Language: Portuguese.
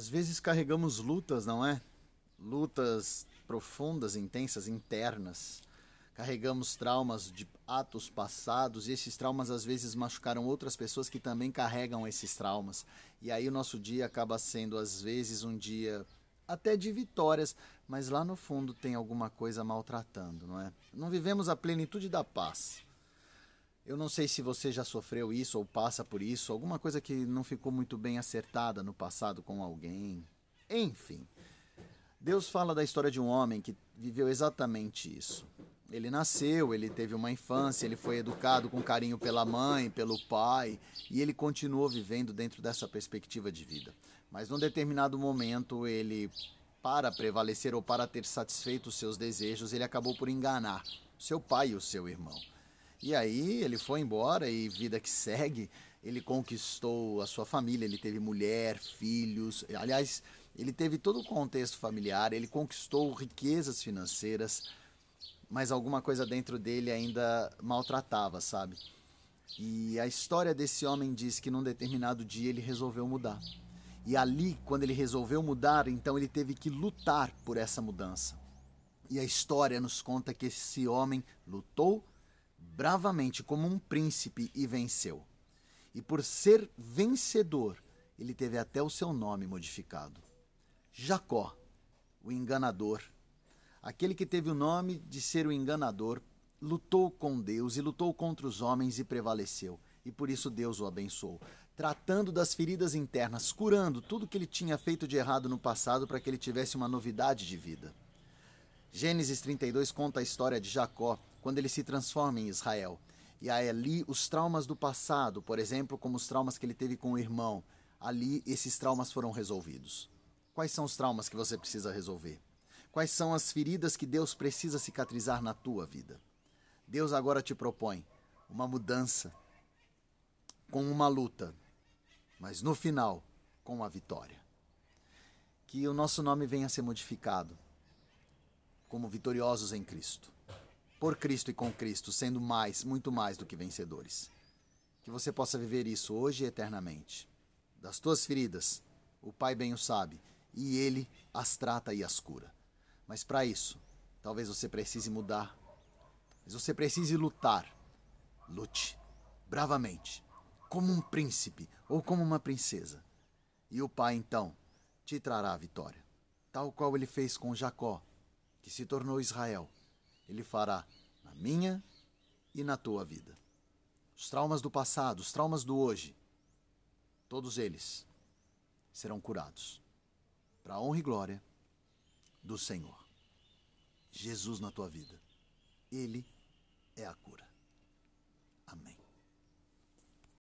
Às vezes carregamos lutas, não é? Lutas profundas, intensas, internas. Carregamos traumas de atos passados e esses traumas às vezes machucaram outras pessoas que também carregam esses traumas. E aí o nosso dia acaba sendo às vezes um dia até de vitórias, mas lá no fundo tem alguma coisa maltratando, não é? Não vivemos a plenitude da paz. Eu não sei se você já sofreu isso ou passa por isso, alguma coisa que não ficou muito bem acertada no passado com alguém. Enfim, Deus fala da história de um homem que viveu exatamente isso. Ele nasceu, ele teve uma infância, ele foi educado com carinho pela mãe, pelo pai, e ele continuou vivendo dentro dessa perspectiva de vida. Mas num determinado momento, ele, para prevalecer ou para ter satisfeito os seus desejos, ele acabou por enganar seu pai e o seu irmão. E aí ele foi embora e vida que segue, ele conquistou a sua família, ele teve mulher, filhos, aliás, ele teve todo o contexto familiar, ele conquistou riquezas financeiras, mas alguma coisa dentro dele ainda maltratava, sabe? E a história desse homem diz que num determinado dia ele resolveu mudar. E ali, quando ele resolveu mudar, então ele teve que lutar por essa mudança. E a história nos conta que esse homem lutou bravamente como um príncipe e venceu. E por ser vencedor, ele teve até o seu nome modificado. Jacó, o enganador, aquele que teve o nome de ser o enganador, lutou com Deus e lutou contra os homens e prevaleceu. E por isso Deus o abençoou, tratando das feridas internas, curando tudo que ele tinha feito de errado no passado para que ele tivesse uma novidade de vida. Gênesis 32 conta a história de Jacó, quando ele se transforma em Israel. E aí ali os traumas do passado, por exemplo, como os traumas que ele teve com o irmão, ali esses traumas foram resolvidos. Quais são os traumas que você precisa resolver? Quais são as feridas que Deus precisa cicatrizar na tua vida? Deus agora te propõe uma mudança com uma luta, mas no final com a vitória. Que o nosso nome venha a ser modificado como vitoriosos em Cristo por Cristo e com Cristo, sendo mais, muito mais do que vencedores. Que você possa viver isso hoje e eternamente. Das tuas feridas, o Pai bem o sabe, e Ele as trata e as cura. Mas para isso, talvez você precise mudar. Mas você precise lutar. Lute bravamente, como um príncipe ou como uma princesa. E o Pai então te trará a vitória, tal qual ele fez com Jacó, que se tornou Israel ele fará na minha e na tua vida. Os traumas do passado, os traumas do hoje, todos eles serão curados para a honra e glória do Senhor. Jesus na tua vida. Ele é a cura.